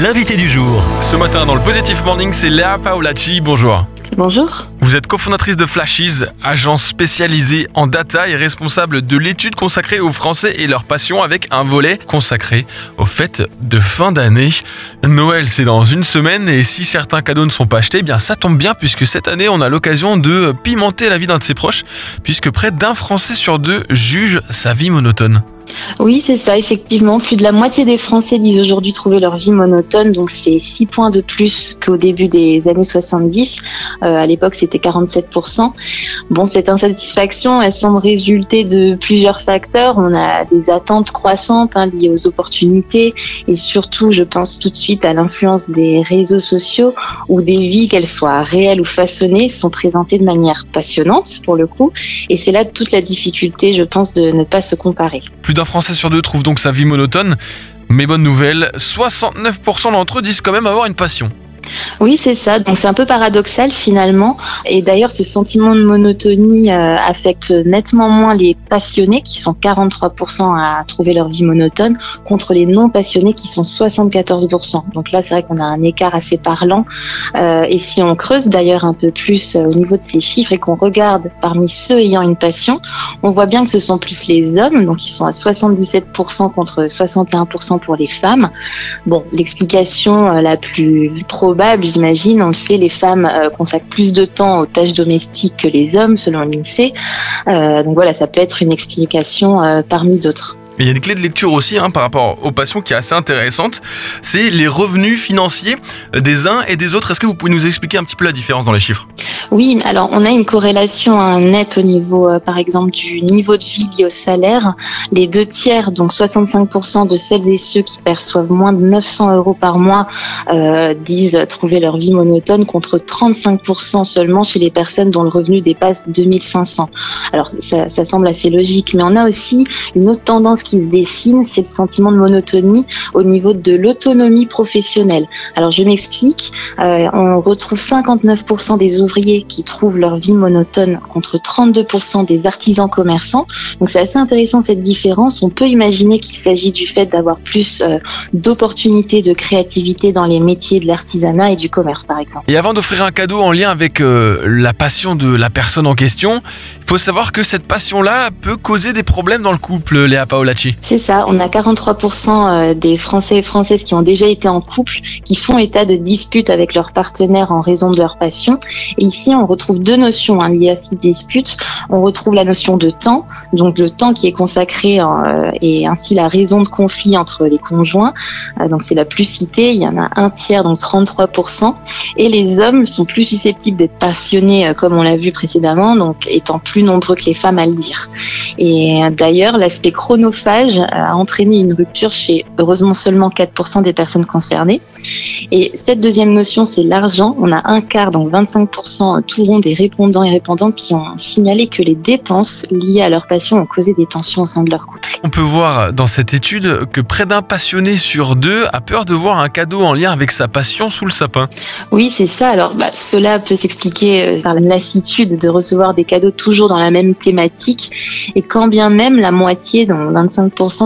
l'invité du jour. Ce matin, dans le Positive Morning, c'est Léa Paolacci. Bonjour. Bonjour. Vous êtes cofondatrice de Flashes, agence spécialisée en data et responsable de l'étude consacrée aux Français et leur passion avec un volet consacré aux fêtes de fin d'année. Noël, c'est dans une semaine et si certains cadeaux ne sont pas achetés, eh bien ça tombe bien puisque cette année, on a l'occasion de pimenter la vie d'un de ses proches puisque près d'un Français sur deux juge sa vie monotone. Oui, c'est ça, effectivement. Plus de la moitié des Français disent aujourd'hui trouver leur vie monotone, donc c'est 6 points de plus qu'au début des années 70. Euh, à l'époque, c'était 47%. Bon, cette insatisfaction, elle semble résulter de plusieurs facteurs. On a des attentes croissantes hein, liées aux opportunités et surtout, je pense tout de suite à l'influence des réseaux sociaux où des vies, qu'elles soient réelles ou façonnées, sont présentées de manière passionnante pour le coup. Et c'est là toute la difficulté, je pense, de ne pas se comparer. D'un Français sur deux trouve donc sa vie monotone. Mais bonne nouvelle, 69% d'entre eux disent quand même avoir une passion. Oui, c'est ça. Donc c'est un peu paradoxal finalement. Et d'ailleurs, ce sentiment de monotonie euh, affecte nettement moins les passionnés, qui sont 43% à trouver leur vie monotone, contre les non passionnés, qui sont 74%. Donc là, c'est vrai qu'on a un écart assez parlant. Euh, et si on creuse d'ailleurs un peu plus euh, au niveau de ces chiffres et qu'on regarde parmi ceux ayant une passion, on voit bien que ce sont plus les hommes, donc ils sont à 77% contre 61% pour les femmes. Bon, l'explication la plus probable j'imagine. On le sait, les femmes euh, consacrent plus de temps aux tâches domestiques que les hommes, selon l'INSEE. Euh, donc voilà, ça peut être une explication euh, parmi d'autres. Il y a des clés de lecture aussi hein, par rapport aux passions qui est assez intéressante. C'est les revenus financiers des uns et des autres. Est-ce que vous pouvez nous expliquer un petit peu la différence dans les chiffres? Oui, alors on a une corrélation nette au niveau, euh, par exemple, du niveau de vie lié au salaire. Les deux tiers, donc 65% de celles et ceux qui perçoivent moins de 900 euros par mois, euh, disent trouver leur vie monotone, contre 35% seulement chez les personnes dont le revenu dépasse 2500. Alors ça, ça semble assez logique, mais on a aussi une autre tendance qui se dessine, c'est le sentiment de monotonie au niveau de l'autonomie professionnelle. Alors je m'explique, euh, on retrouve 59% des ouvriers qui trouvent leur vie monotone contre 32% des artisans commerçants. Donc c'est assez intéressant cette différence. On peut imaginer qu'il s'agit du fait d'avoir plus euh, d'opportunités de créativité dans les métiers de l'artisanat et du commerce par exemple. Et avant d'offrir un cadeau en lien avec euh, la passion de la personne en question, il faut savoir que cette passion-là peut causer des problèmes dans le couple, Léa C'est ça, on a 43% euh, des Français et Françaises qui ont déjà été en couple, qui font état de disputes avec leur partenaire en raison de leur passion. Et ici, on retrouve deux notions hein, liées à ces disputes. On retrouve la notion de temps, donc le temps qui est consacré euh, et ainsi la raison de conflit entre les conjoints. Euh, donc c'est la plus citée, il y en a un tiers, donc 33%. Et les hommes sont plus susceptibles d'être passionnés, comme on l'a vu précédemment, donc étant plus nombreux que les femmes à le dire. Et d'ailleurs, l'aspect chronophage a entraîné une rupture chez heureusement seulement 4% des personnes concernées. Et cette deuxième notion, c'est l'argent. On a un quart, donc 25% tout rond des répondants et répondantes qui ont signalé que les dépenses liées à leur passion ont causé des tensions au sein de leur couple. On peut voir dans cette étude que près d'un passionné sur deux a peur de voir un cadeau en lien avec sa passion sous le sapin. Oui, c'est ça. Alors, bah, cela peut s'expliquer euh, par la lassitude de recevoir des cadeaux toujours dans la même thématique. Et quand bien même la moitié, donc 25%,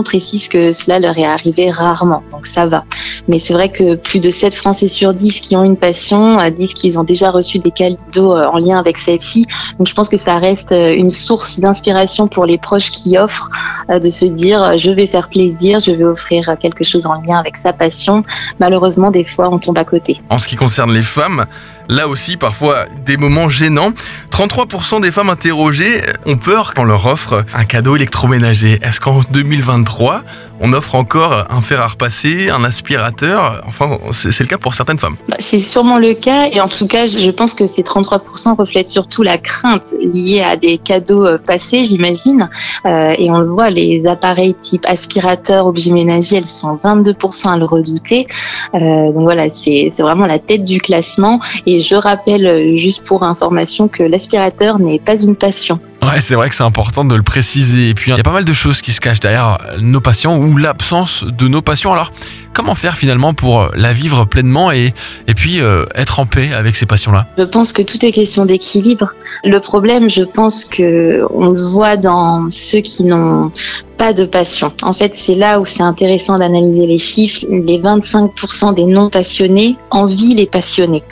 précise que cela leur est arrivé rarement. Donc ça va. Mais c'est vrai que plus de 7 Français sur 10 qui ont une passion euh, disent qu'ils ont déjà reçu des cadeaux euh, en lien avec celle-ci. Donc je pense que ça reste euh, une source d'inspiration pour les proches qui offrent de se dire je vais faire plaisir, je vais offrir quelque chose en lien avec sa passion. Malheureusement, des fois, on tombe à côté. En ce qui concerne les femmes, Là aussi, parfois des moments gênants. 33% des femmes interrogées ont peur qu'on leur offre un cadeau électroménager. Est-ce qu'en 2023, on offre encore un fer à repasser, un aspirateur? Enfin, c'est le cas pour certaines femmes. Bah, c'est sûrement le cas. Et en tout cas, je pense que ces 33% reflètent surtout la crainte liée à des cadeaux euh, passés, j'imagine. Euh, et on le voit, les appareils type aspirateur, objet ménager, elles sont 22% à le redouter. Euh, donc voilà, c'est vraiment la tête du classement. Je rappelle euh, juste pour information que l'aspirateur n'est pas une passion. Ouais, c'est vrai que c'est important de le préciser. Et puis, il y a pas mal de choses qui se cachent derrière nos passions ou l'absence de nos passions. Alors, comment faire finalement pour la vivre pleinement et, et puis euh, être en paix avec ces passions-là? Je pense que tout est question d'équilibre. Le problème, je pense que on le voit dans ceux qui n'ont pas de passion. En fait, c'est là où c'est intéressant d'analyser les chiffres. Les 25% des non passionnés envient les passionnés.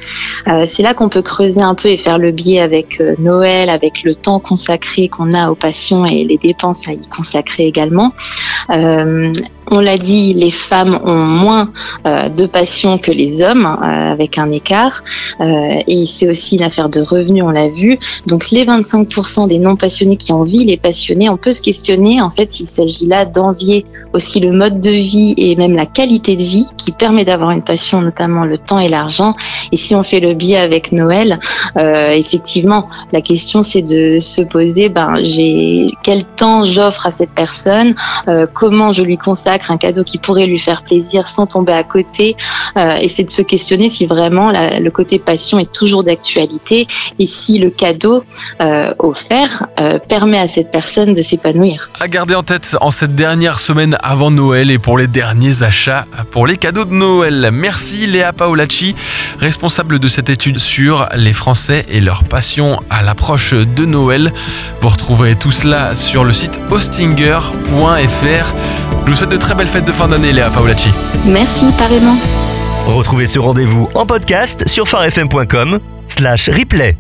Euh, c'est là qu'on peut creuser un peu et faire le biais avec euh, Noël, avec le temps consacré qu'on a aux passions et les dépenses à y consacrer également. Euh, on l'a dit, les femmes ont moins euh, de passion que les hommes, euh, avec un écart. Euh, et c'est aussi une affaire de revenus, on l'a vu. Donc les 25% des non passionnés qui envient les passionnés, on peut se questionner en fait s'il s'agit là d'envier aussi le mode de vie et même la qualité de vie qui permet d'avoir une passion, notamment le temps et l'argent. Et si on fait le biais avec Noël, effectivement, la question c'est de se poser, ben j'ai quel temps j'offre à cette personne, comment je lui consacre un cadeau qui pourrait lui faire plaisir sans tomber à côté. Euh, et c'est de se questionner si vraiment le côté passion est toujours d'actualité et si le cadeau euh, offert euh, permet à cette personne de s'épanouir. À garder en tête en cette dernière semaine avant Noël et pour les derniers achats pour les cadeaux de Noël. Merci Léa Paolacci, responsable de cette étude sur les Français et leur passion à l'approche de Noël. Vous retrouverez tout cela sur le site postinger.fr. Je vous souhaite de très belles fêtes de fin d'année, Léa Paolacci. Merci, pareillement. Retrouvez ce rendez-vous en podcast sur farfm.com slash replay.